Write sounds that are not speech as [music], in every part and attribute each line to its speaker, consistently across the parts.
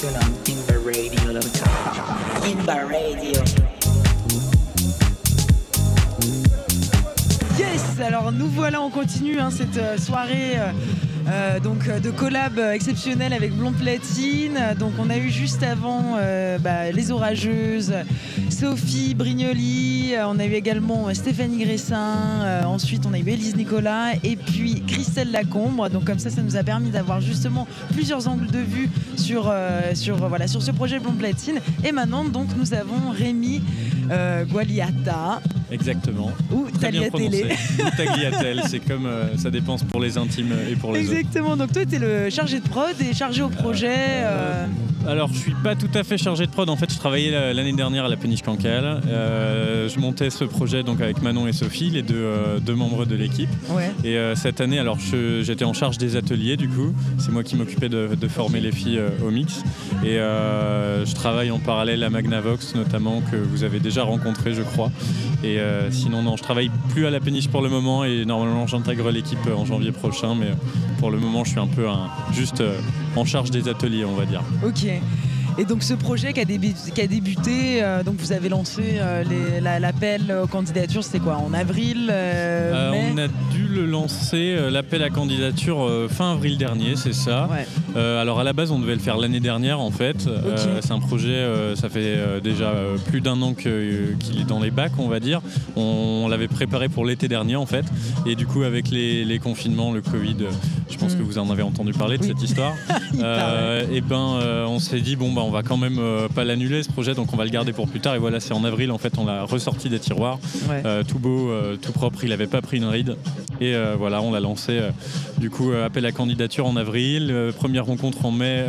Speaker 1: on Radio. Radio.
Speaker 2: Yes, alors nous voilà, on continue hein, cette euh, soirée. euh, euh, donc de collab exceptionnel avec Blond Platine. Donc on a eu juste avant bah, les orageuses, Sophie Brignoli, euh, on a eu également euh, Stéphanie Gressin, euh, ensuite on a eu Élise Nicolas et puis Christelle Lacombre. Donc comme ça, ça nous a permis d'avoir justement plusieurs angles de vue sur, sur, voilà, sur ce projet Blond Platine. Et maintenant donc nous avons Rémi Gualiata
Speaker 3: Exactement.
Speaker 2: ou Tagliatelle.
Speaker 3: Tagliatelle, c'est comme euh, ça dépense pour les intimes et pour les autres.
Speaker 2: Exactement, donc toi tu es le chargé de prod et chargé au projet. euh,
Speaker 3: Alors, je suis pas tout à fait chargé de prod. En fait, je travaillais la- l'année dernière à la Péniche Cancale. Euh, je montais ce projet donc avec Manon et Sophie, les deux, euh, deux membres de l'équipe.
Speaker 2: Ouais.
Speaker 3: Et euh, cette année, alors j'étais en charge des ateliers du coup. C'est moi qui m'occupais de, de former les filles au mix. Et je travaille en parallèle à Magnavox notamment que vous avez déjà rencontré, je crois. Et sinon, non, je travaille plus à la péniche pour le moment et normalement j'intègre l'équipe en janvier prochain. Mais pour le moment, je suis un peu un- juste en charge des ateliers, on va dire.
Speaker 2: Ok. Et donc ce projet qui a, débu- qui a débuté, euh, donc vous avez lancé euh, la- l'appel aux candidatures, c'était quoi En avril euh, mai
Speaker 3: on a dû le lancer, l'appel à candidature fin avril dernier, c'est ça.
Speaker 2: Ouais.
Speaker 3: Alors à la base, on devait le faire l'année dernière en fait. C'est un projet, ça fait déjà plus d'un an qu'il est dans les bacs, on va dire. On, on l'avait préparé pour l'été dernier en fait. Et du coup, avec les, les confinements, le Covid, je pense
Speaker 2: Mm.
Speaker 3: que vous en avez entendu parler de
Speaker 2: Oui.
Speaker 3: cette histoire. [laughs] Et ben, on s'est dit bon bah on va quand même euh, pas l'annuler ce projet, donc on va le garder pour plus tard. Et voilà, c'est en avril en fait, on l'a ressorti des tiroirs.
Speaker 2: Ouais.
Speaker 3: Euh, tout beau, euh, tout propre, il n'avait pas pris une ride. Et voilà, on l'a lancé. du coup, appel à candidature en avril, première rencontre en mai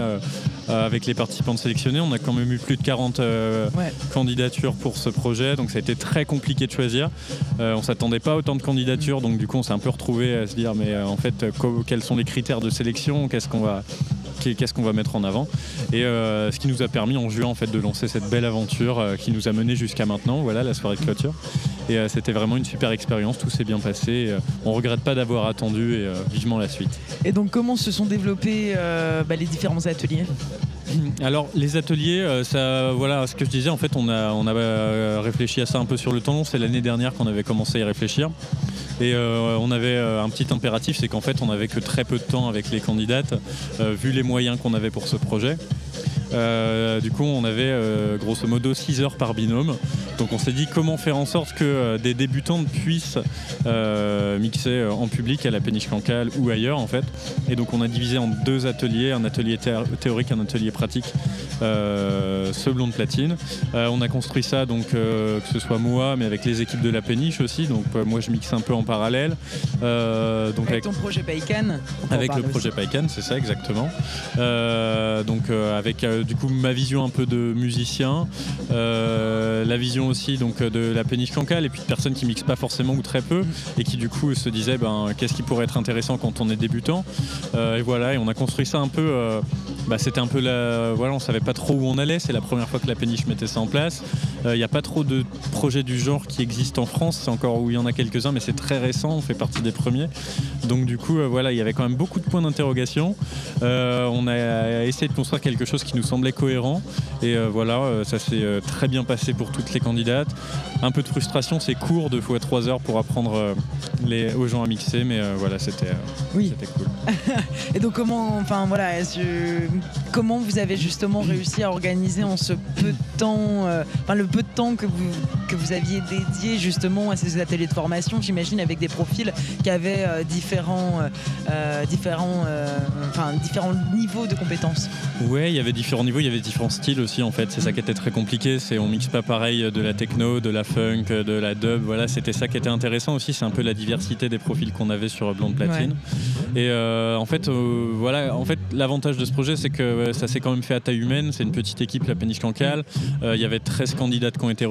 Speaker 3: avec les participants sélectionnés. On a quand même eu plus de 40 euh,
Speaker 2: Ouais.
Speaker 3: candidatures pour ce projet, donc ça a été très compliqué de choisir. On s'attendait pas à autant de candidatures, donc du coup, on s'est un peu retrouvé à se dire, mais en fait, quels sont les critères de sélection? Qu'est-ce qu'on va qu'est-ce qu'on va mettre en avant. Et euh, ce qui nous a permis en juin en fait de lancer cette belle aventure euh, qui nous a mené jusqu'à maintenant. Voilà la soirée de clôture. Et euh, c'était vraiment une super expérience. Tout s'est bien passé. Et, euh, on regrette pas d'avoir attendu et euh, vivement la suite.
Speaker 2: Et donc comment se sont développés euh, bah, les différents ateliers?
Speaker 3: Alors les ateliers, ça, voilà, ce que je disais, en fait, on a, on a réfléchi à ça un peu sur le temps. Long. C'est l'année dernière qu'on avait commencé à y réfléchir. Et euh, on avait euh, un petit impératif, c'est qu'en fait, on avait que très peu de temps avec les candidates, euh, vu les moyens qu'on avait pour ce projet. Euh, du coup, on avait euh, grosso modo 6 heures par binôme. Donc, on s'est dit comment faire en sorte que euh, des débutantes puissent mixer en public à la péniche cancale ou ailleurs, en fait. Et donc, on a divisé en deux ateliers, un atelier thé- théorique, un atelier pratique, ce blond de platine. On a construit ça, donc que ce soit moi, mais avec les équipes de la péniche aussi. Donc, moi, je mixe un peu en parallèle. Donc,
Speaker 2: Avec ton projet Paycan
Speaker 3: avec le
Speaker 2: parler
Speaker 3: projet PyCan, c'est ça exactement. Donc avec euh, du coup ma vision un peu de musicien, euh, la vision aussi donc euh, de la péniche cancale et puis de personnes qui mixent pas forcément ou très peu et qui du coup se disaient ben qu'est-ce qui pourrait être intéressant quand on est débutant. Et voilà et on a construit ça un peu. Euh, bah, c'était un peu la voilà on savait pas trop où on allait. C'est la première fois que la péniche mettait ça en place. Il n'y a pas trop de projets du genre qui existent en France. C'est encore où il y en a quelques-uns mais c'est très récent. On fait partie des premiers. Donc du coup, euh, voilà, il y avait quand même beaucoup de points d'interrogation. Euh, on a essayé de construire quelque chose qui nous semblait cohérent. Et euh, voilà, euh, ça s'est euh, très bien passé pour toutes les candidates. Un peu de frustration, c'est court, deux fois trois heures pour apprendre euh, les, aux gens à mixer, mais euh, voilà, c'était euh,
Speaker 2: Oui.
Speaker 3: c'était cool. [laughs]
Speaker 2: Et donc comment, enfin voilà, est-ce que- comment vous avez justement réussi à organiser en ce peu de temps, euh, enfin le peu temps que vous que vous aviez dédié justement à ces ateliers de formation, j'imagine avec des profils qui avaient euh, différents, euh, euh, différents, euh, enfin différents niveaux de compétences.
Speaker 3: Ouais, il y avait différents niveaux, il y avait différents styles aussi en fait. C'est ça qui était très compliqué. C'est on mixe pas pareil de la techno, de la funk, de la dub. Voilà, c'était ça qui était intéressant aussi. C'est un peu la diversité des profils qu'on avait sur Blonde Platine. Et euh, en fait, voilà, en fait, l'avantage de ce projet, c'est que ça s'est quand même fait à taille humaine. C'est une petite équipe, la Péniche Cancale. Il y avait 13 candidates qui ont été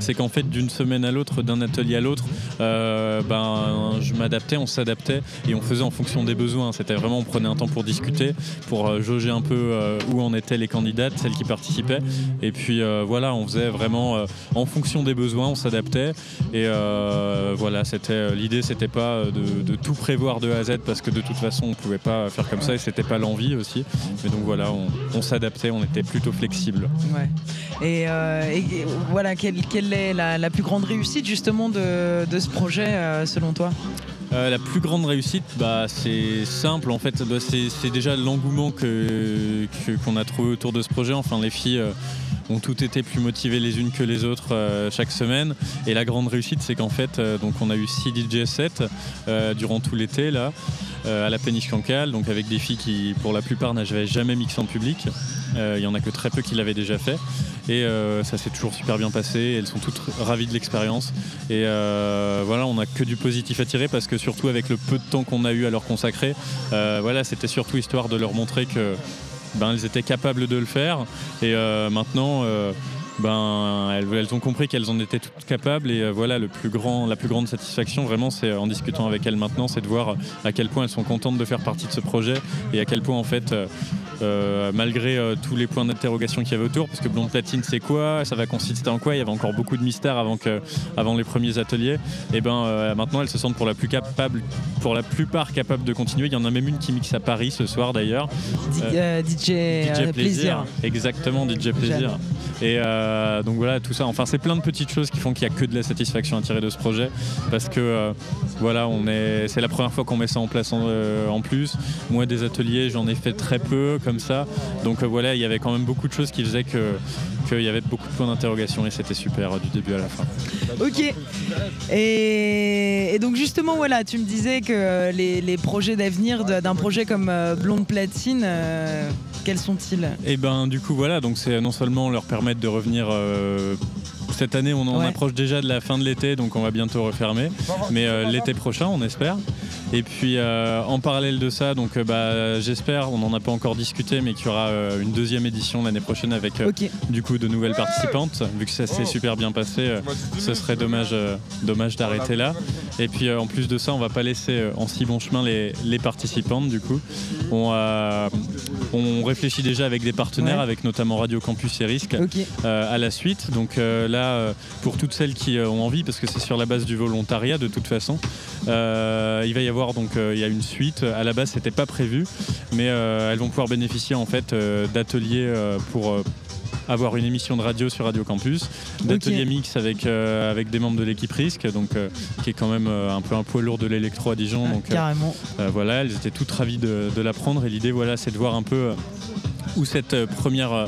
Speaker 3: c'est qu'en fait d'une semaine à l'autre, d'un atelier à l'autre, euh, ben, je m'adaptais, on s'adaptait et on faisait en fonction des besoins. C'était vraiment, on prenait un temps pour discuter, pour euh, jauger un peu euh, où en étaient les candidates, celles qui participaient. Et puis voilà, on faisait vraiment en fonction des besoins, on s'adaptait. Et voilà, c'était l'idée, c'était pas de, tout prévoir de A à Z parce que de toute façon, on pouvait pas faire comme ça et c'était pas l'envie aussi. Mais donc voilà, on, s'adaptait, on était plutôt flexible.
Speaker 2: Ouais. Et voilà, quelle, est la, plus grande réussite justement de, de ce projet euh, selon toi?
Speaker 3: Euh, la plus grande réussite, bah, c'est simple en fait. Bah, c'est déjà l'engouement qu'on a trouvé autour de ce projet. Enfin, les filles euh, ont toutes été plus motivées les unes que les autres euh, chaque semaine. Et la grande réussite, c'est qu'en fait, donc on a eu 6 DJ sets durant tout l'été à la péniche Cancale, donc avec des filles qui, pour la plupart, n'avaient jamais mixé en public. Il y en a que très peu qui l'avaient déjà fait. Et ça s'est toujours super bien passé. Elles sont toutes ravies de l'expérience. Et voilà, on n'a que du positif à tirer parce que surtout avec le peu de temps qu'on a eu à leur consacrer, euh, voilà, c'était surtout histoire de leur montrer que ben, étaient capables de le faire. Et euh, maintenant, euh, ben, elles, ont compris qu'elles en étaient toutes capables. Et voilà, la plus grande satisfaction, vraiment, c'est en discutant avec elles maintenant, c'est de voir à quel point elles sont contentes de faire partie de ce projet et à quel point en fait. Euh, malgré euh, tous les points d'interrogation qu'il y avait autour, parce que Blonde Platine c'est quoi, ça va consister en quoi, il y avait encore beaucoup de mystères avant, que, avant les premiers ateliers, et ben euh, maintenant elles se sentent pour la, plus capable, pour la plupart capables de continuer. Il y en a même une qui mixe à Paris ce soir d'ailleurs.
Speaker 2: DJ, euh, plaisir.
Speaker 3: Exactement, DJ Plaisir. Et donc voilà, tout ça. Enfin, c'est plein de petites choses qui font qu'il n'y a que de la satisfaction à tirer de ce projet. Parce que voilà, on est, c'est la première fois qu'on met ça en place en, en plus. Moi, des ateliers, j'en ai fait très peu comme ça. Donc euh, voilà, il y avait quand même beaucoup de choses qui faisaient que qu'il y avait beaucoup de points d'interrogation et c'était super euh, du début à la fin.
Speaker 2: Ok. Et, et donc justement, voilà, tu me disais que euh, les, les projets d'avenir d'un projet comme Blonde Platine, euh, quels sont-ils?
Speaker 3: Et ben du coup voilà, donc c'est non seulement leur permettre de revenir euh, cette année, on en
Speaker 2: Ouais.
Speaker 3: approche déjà de la fin de l'été, donc on va bientôt refermer, mais euh, l'été prochain, on espère. Et puis euh, en parallèle de ça, donc euh, bah, j'espère, on n'en a pas encore discuté, mais qu'il y aura euh, une deuxième édition l'année prochaine avec euh, du coup de nouvelles participantes. Vu que ça s'est super bien passé, euh, ce serait dommage, euh, dommage d'arrêter là. Et puis euh, en plus de ça, on va pas laisser euh, en si bon chemin les, les participantes du coup. On, euh, on réfléchit déjà avec des partenaires,
Speaker 2: Ouais.
Speaker 3: avec notamment Radio Campus et Risque. Euh, à la suite. Donc euh, là, euh, pour toutes celles qui euh, ont envie, parce que c'est sur la base du volontariat de toute façon, euh, il va y avoir donc il y a une suite. À la base, c'était pas prévu, mais elles vont pouvoir bénéficier en fait d'ateliers pour avoir une émission de radio sur Radio Campus, d'ateliers mix avec, euh, avec des membres de l'équipe Risque, donc, euh, qui est quand même euh, un peu un poids lourd de l'électro à Dijon.
Speaker 2: Ouais,
Speaker 3: donc,
Speaker 2: carrément.
Speaker 3: voilà, elles étaient toutes ravies de, de l'apprendre et l'idée, voilà, c'est de voir un peu où cette euh, première, euh,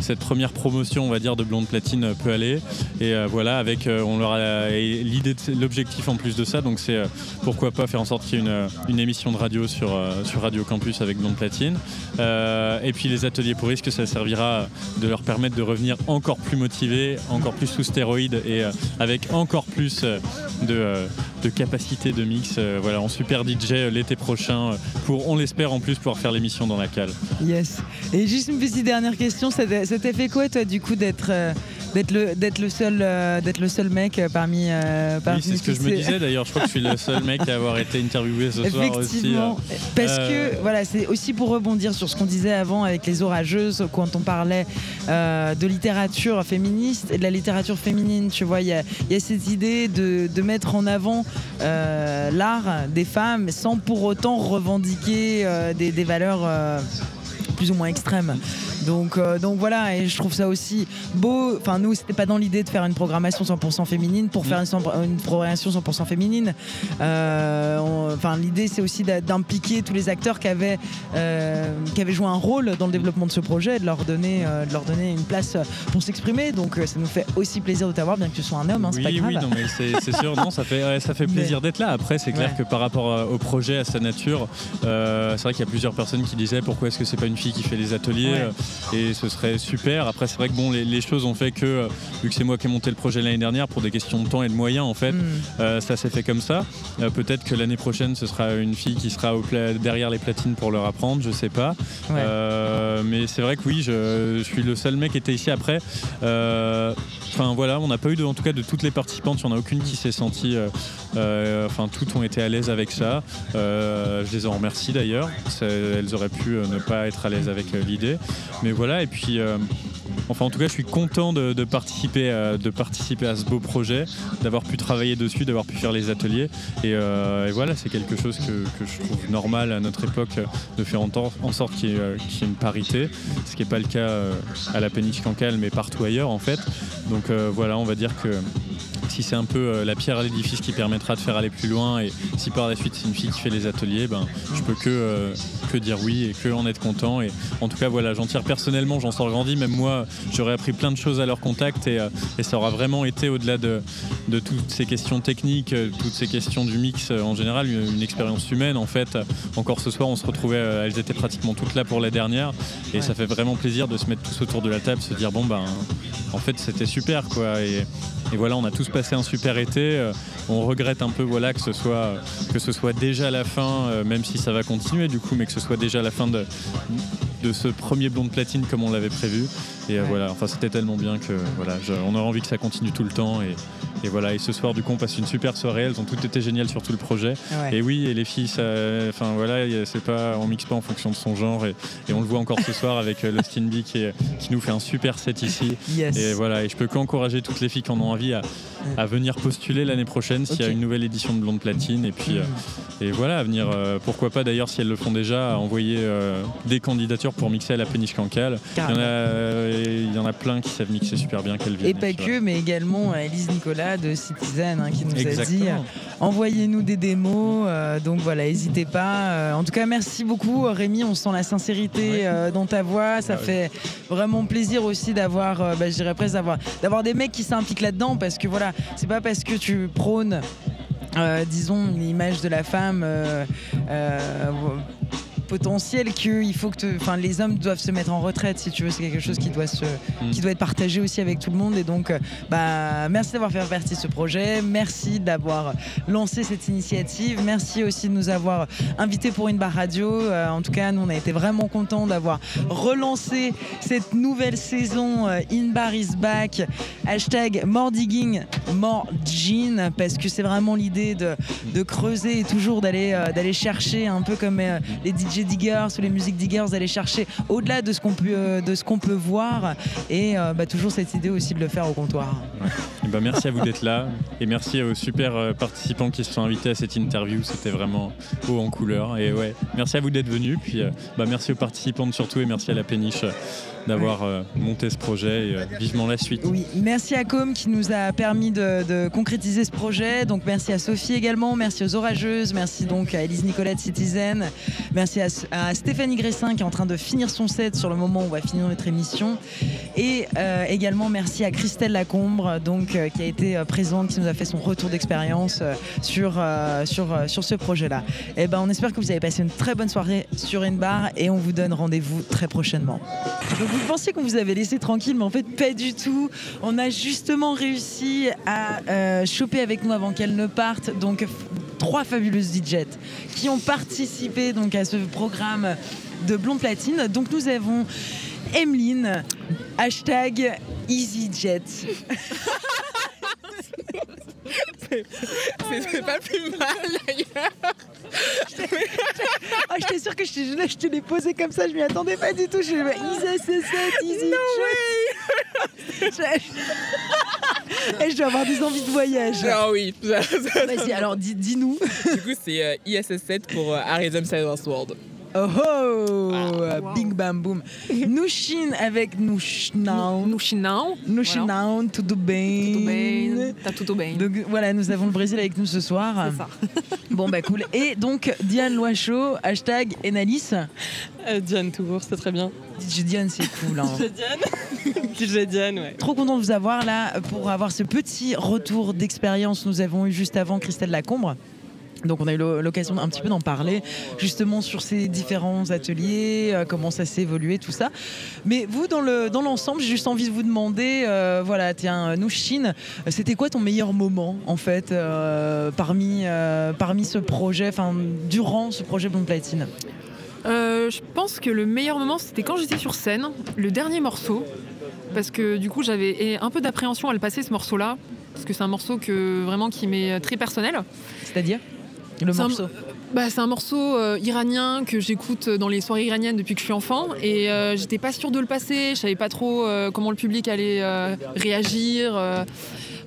Speaker 3: cette première promotion, on va dire, de Blonde Platine euh, peut aller. Et voilà, avec, on leur a, l'idée, l'objectif en plus de ça, donc c'est pourquoi pas faire en sorte qu'il y ait une, émission de radio sur, sur Radio Campus avec Blonde Platine. Et puis les ateliers pour risque, ça servira de leur permettre de revenir encore plus motivés, encore plus sous stéroïdes et avec encore plus de, de capacité de mix. voilà, en super DJ l'été prochain, pour, on l'espère en plus, pouvoir faire l'émission dans la cale.
Speaker 2: Yes. Juste une petite dernière question, ça t'a fait quoi toi du coup d'être euh, d'être le d'être le seul euh, d'être le seul mec euh, parmi euh, parmi
Speaker 3: Oui, c'est ce que je me disais d'ailleurs. Je crois que je suis le seul mec à avoir été interviewé ce soir aussi.
Speaker 2: Effectivement, parce que voilà, c'est aussi pour rebondir sur ce qu'on disait avant avec les orageuses, quand on parlait de littérature féministe et de la littérature féminine. Tu vois, il y a, il y a cette idée de, de mettre en avant l'art des femmes sans pour autant revendiquer des, des valeurs. Plus ou moins extrêmes. Donc, euh, donc voilà, et je trouve ça aussi beau. Enfin, nous, c'était pas dans l'idée de faire une programmation 100% féminine pour faire une, une programmation 100% féminine. Euh, on- Enfin, l'idée, c'est aussi d'impliquer tous les acteurs qui avaient, euh, qui avaient joué un rôle dans le développement de ce projet, de leur donner, de leur donner une place pour s'exprimer. Donc, ça nous fait aussi plaisir de t'avoir, bien que tu sois un homme, hein, pas
Speaker 3: Oui,
Speaker 2: grave.
Speaker 3: oui, non, mais c'est sûr, non, ça fait, ouais, ça fait [laughs]
Speaker 2: Mais-
Speaker 3: plaisir d'être là. Après, c'est clair
Speaker 2: Ouais.
Speaker 3: que par rapport au projet, à sa nature, c'est vrai qu'il y a plusieurs personnes qui disaient pourquoi est-ce que c'est pas une fille qui fait les ateliers
Speaker 2: Ouais.
Speaker 3: euh, et ce serait super. Après, c'est vrai que bon, les, les choses ont fait que, euh, vu que c'est moi qui ai monté le projet l'année dernière, pour des questions de temps et de moyens, en fait,
Speaker 2: Mm.
Speaker 3: euh, ça s'est fait comme ça. Peut-être que l'année prochaine, ce sera une fille qui sera au derrière les platines pour leur apprendre, je sais pas.
Speaker 2: Ouais.
Speaker 3: Mais c'est vrai que oui, je, je suis le seul mec qui était ici après. Enfin voilà, on n'a pas eu de, en tout cas de toutes les participantes, il n'y en a aucune qui s'est sentie. euh, euh, Enfin, toutes ont été à l'aise avec ça. Euh, je les en remercie d'ailleurs. Elles auraient pu ne pas être à l'aise avec euh, l'idée. Mais voilà, et puis. euh, Enfin, en tout cas, je suis content de, participer, à, de participer à ce beau projet, d'avoir pu travailler dessus, d'avoir pu faire les ateliers. Et, euh, voilà, c'est quelque chose que, je trouve normal à notre époque de faire en, sorte qu'il y, ait, une parité, ce qui n'est pas le cas à la péniche cancale, mais partout ailleurs en fait. Donc voilà, on va dire que si c'est un peu euh, la pierre à l'édifice qui permettra de faire aller plus loin et si par la suite c'est une fille qui fait les ateliers, ben, je peux que, euh, que dire oui et que en être content. Et en tout cas, voilà, j'en tire personnellement, j'en sors grandi. Même moi, j'aurais appris plein de choses à leur contact et, euh, et ça aura vraiment été au-delà de, de toutes ces questions techniques, toutes ces questions du mix en général, une, une expérience humaine. En fait, encore ce soir, on se retrouvait, elles étaient pratiquement toutes là pour la dernière et
Speaker 2: Ouais.
Speaker 3: ça fait vraiment plaisir de se mettre tous autour de la table, se dire bon ben, en fait, c'était super quoi. Et, et voilà, on a tous passé un super été. Euh, On regrette un peu voilà, que, ce soit, que ce soit déjà la fin, euh, même si ça va continuer du coup, mais que ce soit déjà la fin de, de ce premier blond de platine comme on l'avait prévu. Et euh,
Speaker 2: Ouais.
Speaker 3: voilà, enfin c'était tellement bien que voilà, je- on aurait envie que ça continue tout le temps. Et, et voilà, et ce soir du coup on passe une super soirée. Elles ont toutes été géniales sur tout le projet.
Speaker 2: Ouais.
Speaker 3: Et oui, et les filles, enfin voilà, c'est pas, on mixe pas en fonction de son genre. Et, et on le voit encore ce soir avec euh, le qui, est- qui nous fait un super set ici.
Speaker 2: Yes.
Speaker 3: Et voilà, et je peux qu'encourager toutes les filles qui en ont envie à, à venir postuler l'année prochaine s'il y a une nouvelle édition de Blonde Platine. Et puis, euh, et voilà, à venir, euh, pourquoi pas d'ailleurs, si elles le font déjà, à envoyer des candidatures pour mixer à la péniche cancale. Il y, en a,
Speaker 2: Carrément.
Speaker 3: il y en a plein qui savent mixer super bien qu'elles viennent.
Speaker 2: Et pas que, mais également Elise Nicolas de Citizen hein, qui nous a dit envoyez-nous des démos. euh, donc voilà, n'hésitez pas. Euh, en tout cas, merci beaucoup Rémi. On sent la sincérité euh, dans ta voix. Ça
Speaker 3: Ah
Speaker 2: fait vraiment plaisir aussi d'avoir, bah, je dirais presque d'avoir, d'avoir des mecs qui s'impliquent là-dedans parce que voilà, c'est pas parce que tu prônes. euh, disons l'image de la femme euh, euh, potentielle qu'il faut que te- enfin les hommes doivent se mettre en retraite si tu veux. C'est quelque chose qui doit se
Speaker 3: Mm.
Speaker 2: qui doit être partagé aussi avec tout le monde. Et donc euh, bah merci d'avoir fait partie de ce projet. Merci d'avoir lancé cette initiative. Merci aussi de nous avoir invités pour une barre radio. Euh, en tout cas nous on a été vraiment contents d'avoir relancé cette nouvelle saison euh, In Bar is Back. Hashtag more more gin parce que c'est vraiment l'idée de, creuser et toujours d'aller euh, d'aller chercher un peu comme euh, les DJ diggers ou les music diggers d'aller chercher au-delà de ce qu'on peut euh, peut voir et bah, toujours cette idée aussi de le faire au comptoir.
Speaker 3: Ben, merci à vous d'être là et merci aux super participants qui se sont invités à cette interview. C'était vraiment haut en couleur. Et ouais, merci à vous d'être venus. Puis bah, merci aux participantes surtout et merci à la péniche d'avoir euh, monté ce projet et euh, vivement la suite.
Speaker 2: Oui, merci à Com qui nous a permis de, concrétiser ce projet. Donc merci à Sophie également, merci aux orageuses, merci donc à Elise Nicolas de Citizen, merci à, Stéphanie Gressin qui est en train de finir son set sur le moment où on va finir notre émission. Et euh, également merci à Christelle Lacombre, donc qui a été présente, qui nous a fait son retour d'expérience sur, sur, sur ce projet-là. Et ben on espère que vous avez passé une très bonne soirée sur une barre et on vous donne rendez-vous très prochainement. Vous pensiez qu'on vous avait laissé tranquille, mais en fait pas du tout. On a justement réussi à euh, choper avec nous avant qu'elle ne parte. Donc trois fabuleuses DJs qui ont participé donc à ce programme de Blonde Platine. Donc nous avons Emeline, hashtag EasyJet. [laughs]
Speaker 4: C'est pas plus mal d'ailleurs.
Speaker 2: Ah, j'étais sûre que je te, je te l'ai posé comme ça, je m'y attendais pas du tout. Je suis là, Easy C7, EasyJet. Et je dois avoir des envies de voyage.
Speaker 4: Ah oui. ça- ça-
Speaker 2: Vas-y, alors dis- dis-nous.
Speaker 4: du coup, c'est euh, ISS7 pour euh, Arizona Silence World.
Speaker 2: Oh oh Bing bam boom. [laughs] Nushin avec Nushnaun.
Speaker 5: No Chinão.
Speaker 2: Nushnaun, tudo bem.
Speaker 5: Tudo bem. Tá tudo bem.
Speaker 2: Donc voilà, nous avons le Brésil avec nous ce soir.
Speaker 5: C'est ça. [laughs]
Speaker 2: Bon bah cool. Et donc Diane Loiseau, hashtag Enalis.
Speaker 6: Euh, Diane Toubourg, c'est très bien.
Speaker 2: DJ Diane, c'est cool. hein. [laughs]
Speaker 6: DJ Diane DJ Diane, ouais.
Speaker 2: Trop content de vous avoir là pour avoir ce petit retour d'expérience. Nous avons eu juste avant Christelle Lacombre. Donc on a eu l'o- l'occasion un petit peu d'en parler, justement sur ces différents ateliers, euh, comment ça s'est évolué, tout ça. Mais vous, dans le dans l'ensemble, j'ai juste envie de vous demander, euh, voilà, tiens, Nouchine, c'était quoi ton meilleur moment en fait euh, parmi euh, parmi ce projet, enfin durant ce projet Blonde Platine?
Speaker 5: Je pense que le meilleur moment, c'était quand j'étais sur scène, le dernier morceau. Parce que du coup, j'avais un peu d'appréhension à le passer ce morceau-là. Parce que c'est un morceau que, vraiment qui m'est très personnel.
Speaker 2: C'est-à-dire? Le
Speaker 5: C'est un-
Speaker 2: morceau.
Speaker 5: Bah, c'est un morceau euh, iranien que j'écoute dans les soirées iraniennes depuis que je suis enfant. Et euh, j'étais pas sûre de le passer. Je savais pas trop euh, comment le public allait euh, réagir euh,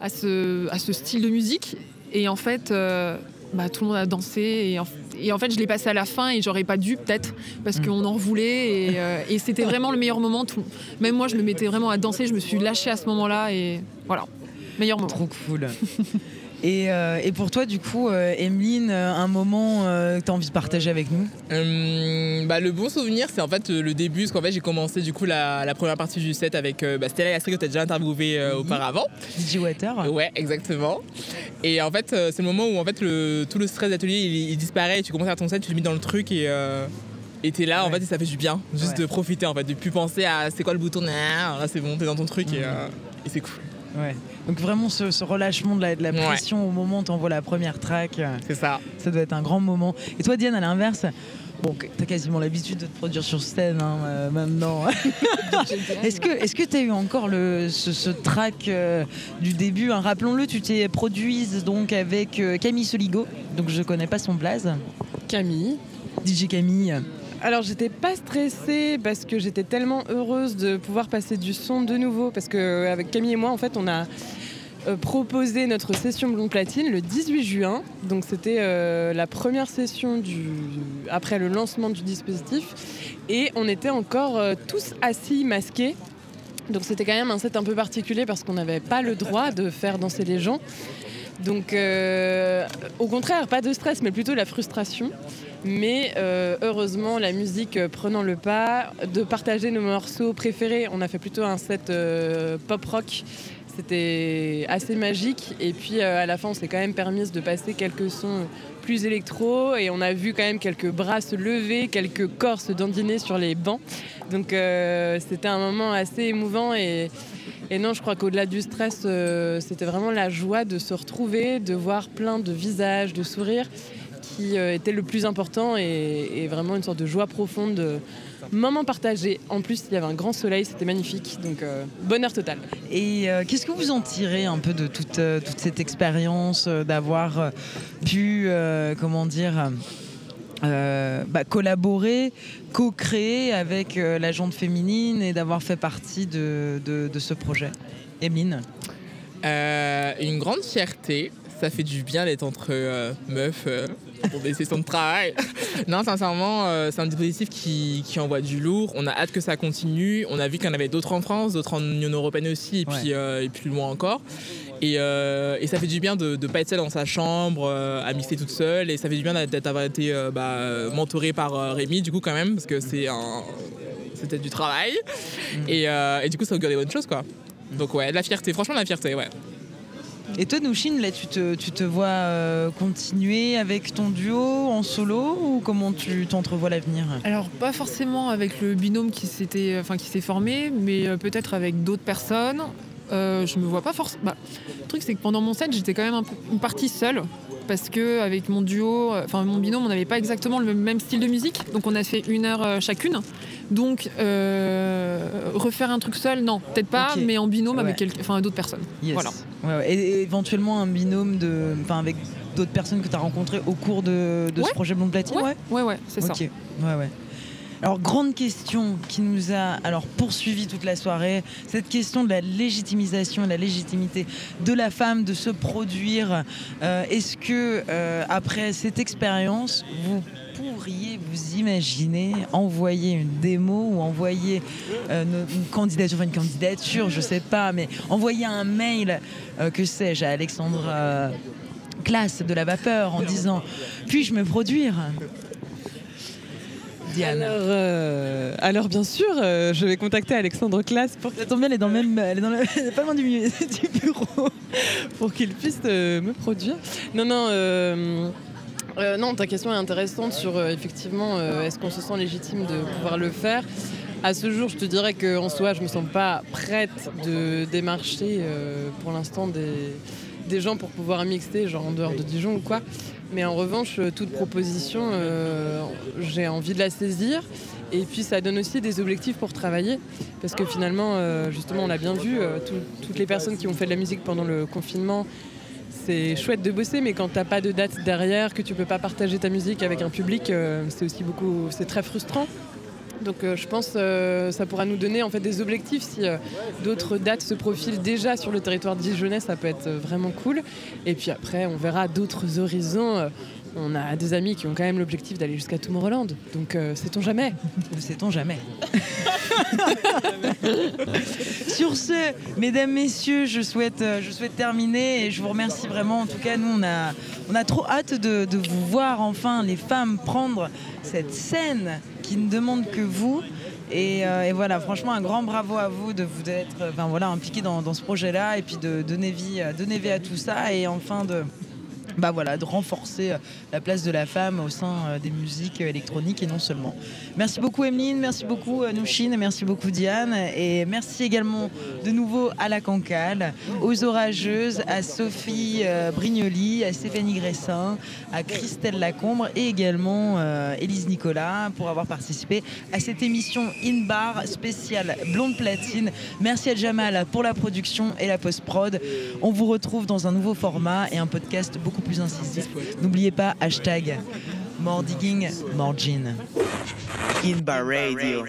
Speaker 5: à, ce, à ce style de musique. Et en fait, euh, bah, tout le monde a dansé. Et en, et en fait, je l'ai passé à la fin et j'aurais pas dû peut-être parce
Speaker 2: Mm.
Speaker 5: qu'on en voulait. Et, euh, et c'était vraiment le meilleur moment. Tout- même moi, je me mettais vraiment à danser. Je me suis lâchée à ce moment-là. Et voilà, meilleur moment.
Speaker 2: Trop cool. [laughs] Et, euh, et pour toi, du coup, euh, Emeline, euh, un moment euh, que tu as envie de partager avec nous?
Speaker 4: Hum, bah, le bon souvenir, c'est en fait le début, parce qu'en fait j'ai commencé du coup la, la première partie du set avec euh, bah, Stella et Astrid que tu as déjà interviewé euh, auparavant.
Speaker 2: DJ Water
Speaker 4: Ouais, exactement. Et en fait, euh, c'est le moment où en fait le, tout le stress d'atelier il, il disparaît, et tu commences à faire ton set, tu te mets dans le truc et euh, et t'es là en fait et ça fait du bien, juste
Speaker 2: Ouais.
Speaker 4: de profiter en fait, de plus penser à c'est quoi le bouton, là c'est bon, t'es dans ton truc et, euh, et c'est cool.
Speaker 2: Ouais. Donc vraiment ce, ce relâchement de la, de la
Speaker 4: Ouais.
Speaker 2: pression au moment où tu envoies la première track, euh,
Speaker 4: C'est ça.
Speaker 2: ça doit être un grand moment. Et toi, Diane, à l'inverse Bon, t'as quasiment l'habitude de te produire sur scène hein, euh, maintenant. [laughs] Est-ce que est-ce que t'as eu encore le ce, ce track euh, du début hein? Rappelons-le, tu t'es produise donc avec euh, Camille Soligo, donc je connais pas son blaze.
Speaker 6: Camille.
Speaker 2: DJ Camille.
Speaker 6: Alors j'étais pas stressée parce que j'étais tellement heureuse de pouvoir passer du son de nouveau parce que avec Camille et moi en fait on a euh, proposé notre session blonde platine le 18 juin. Donc c'était euh, la première session après le lancement du dispositif. Et on était encore euh, tous assis masqués. Donc c'était quand même un set un peu particulier parce qu'on n'avait pas le droit de faire danser les gens donc euh, au contraire pas de stress mais plutôt la frustration mais euh, heureusement, la musique euh, prenant le pas, de partager nos morceaux préférés. On a fait plutôt un set pop rock. C'était assez magique. Et puis à la fin, on s'est quand même permis de passer quelques sons plus électro. Et on a vu quand même quelques bras se lever, quelques corps se dandiner sur les bancs. Donc c'était un moment assez émouvant. Et, et non, je crois qu'au-delà du stress, euh, c'était vraiment la joie de se retrouver, de voir plein de visages, de sourires qui euh, était le plus important et, vraiment une sorte de joie profonde, de moment partagé. En plus, il y avait un grand soleil, c'était magnifique, donc euh, bonheur total.
Speaker 2: Et qu'est-ce que vous en tirez un peu de toute, cette expérience d'avoir pu, comment dire, euh, bah, collaborer, co-créer avec euh, la jante féminine et d'avoir fait partie de, de- de ce projet Emeline
Speaker 4: Euh, une grande fierté. Ça fait du bien d'être entre euh, meufs pour des sessions de travail. [laughs] non, sincèrement, c'est un dispositif qui, qui envoie du lourd. On a hâte que ça continue. On a vu qu'il y en avait d'autres en France, d'autres en Union européenne aussi, et puis,
Speaker 2: Ouais.
Speaker 4: et plus loin encore. Et, euh, et ça fait du bien de ne pas être seule dans sa chambre, euh, à mixer toute seule. Et ça fait du bien d'avoir été euh, bah, mentorée par euh, Rémi, du coup, quand même, parce que c'est un... c'était du travail. Et, euh, et du coup, ça augure des bonnes choses, quoi. Donc, ouais, de la fierté. Franchement, de la fierté, ouais.
Speaker 2: Et toi, Nouchine, là, tu te, tu te vois euh, continuer avec ton duo en solo ou comment tu t'entrevois l'avenir?
Speaker 5: Alors pas forcément avec le binôme qui s'était, enfin qui s'est formé, mais euh, peut-être avec d'autres personnes. Euh, je me vois pas forcément. le truc c'est que pendant mon set j'étais quand même un une partie seule parce que avec mon duo, euh, enfin mon binôme, on n'avait pas exactement le même- style de musique, donc on a fait une heure euh, chacune. Donc euh, refaire un truc seul, non, peut-être pas, mais en binôme
Speaker 2: Ouais.
Speaker 5: avec enfin d'autres personnes.
Speaker 2: Yes.
Speaker 5: Voilà.
Speaker 2: Ouais, ouais. Et, et éventuellement un binôme de, enfin, avec d'autres personnes que tu as rencontrées au cours de, de ce projet Blonde Platine
Speaker 5: Ouais, ouais, ouais, c'est ça.
Speaker 2: Ok. Ouais, ouais. Alors, grande question qui nous a alors poursuivi toute la soirée, cette question de la légitimisation et la légitimité de la femme de se produire. Euh, Est-ce que, euh, après cette expérience, vous pourriez vous imaginer envoyer une démo ou envoyer euh, une candidature, enfin une candidature, je sais pas, mais envoyer un mail, que sais-je, à Alexandre Classe de la Vapeur en disant Puis-je me produire? Diane.
Speaker 6: Alors, euh, alors, bien sûr, euh, je vais contacter Alexandre Classe pour,
Speaker 2: Ça tombe bien, elle est dans le même, elle est dans le, [laughs] pas loin [laughs] du, bureau.
Speaker 6: pour qu'il puisse euh, me produire. Non, non. non, ta question est intéressante sur effectivement, est-ce qu'on se sent légitime de pouvoir le faire? À ce jour, je te dirais qu'en soi, je me sens pas prête de démarcher pour l'instant des, des gens pour pouvoir mixer, genre en dehors de Dijon ou quoi. Mais en revanche, euh, toute proposition, euh, j'ai envie de la saisir. Et puis ça donne aussi des objectifs pour travailler. Parce que finalement, euh, justement, on l'a bien vu, tout- toutes les personnes qui ont fait de la musique pendant le confinement, c'est chouette de bosser, mais quand t'as pas de date derrière, que tu peux pas partager ta musique avec un public, c'est aussi beaucoup, c'est très frustrant. Donc euh, je pense que ça pourra nous donner en fait des objectifs si euh, d'autres dates se profilent déjà sur le territoire dijonnais, ça peut être euh, vraiment cool. Et puis après, on verra d'autres horizons. Euh, On a des amis qui ont quand même l'objectif d'aller jusqu'à Tomorrowland, donc euh, sait-on jamais?
Speaker 2: Sait-on jamais? [laughs] Sur ce, mesdames, messieurs, je souhaite, euh, je souhaite terminer et je vous remercie vraiment. En tout cas, nous, on a, on a trop hâte de, de vous voir enfin, les femmes, prendre cette scène qui ne demande que vous. Et, euh, et voilà, franchement, un grand bravo à vous de vous être ben voilà, impliqués dans, ce projet-là et puis de donner vie, donner vie à tout ça et enfin de, bah voilà, de renforcer euh, la place de la femme au sein euh, des musiques électroniques et non seulement. Merci beaucoup Emeline, merci beaucoup euh, Nouchine, merci beaucoup Diane et merci également de nouveau à la Cancale, aux Orageuses, à Sophie Brignoli, à Stéphanie Gressin, à Christelle Lacombre et également Élise Nicolas pour avoir participé à cette émission In Bar spéciale Blonde Platine. Merci à Jamal pour la production et la post-prod. On vous retrouve dans un nouveau format et un podcast beaucoup plus incisif. N'oubliez pas, hashtag more digging, more gin.
Speaker 1: In Bar Radio.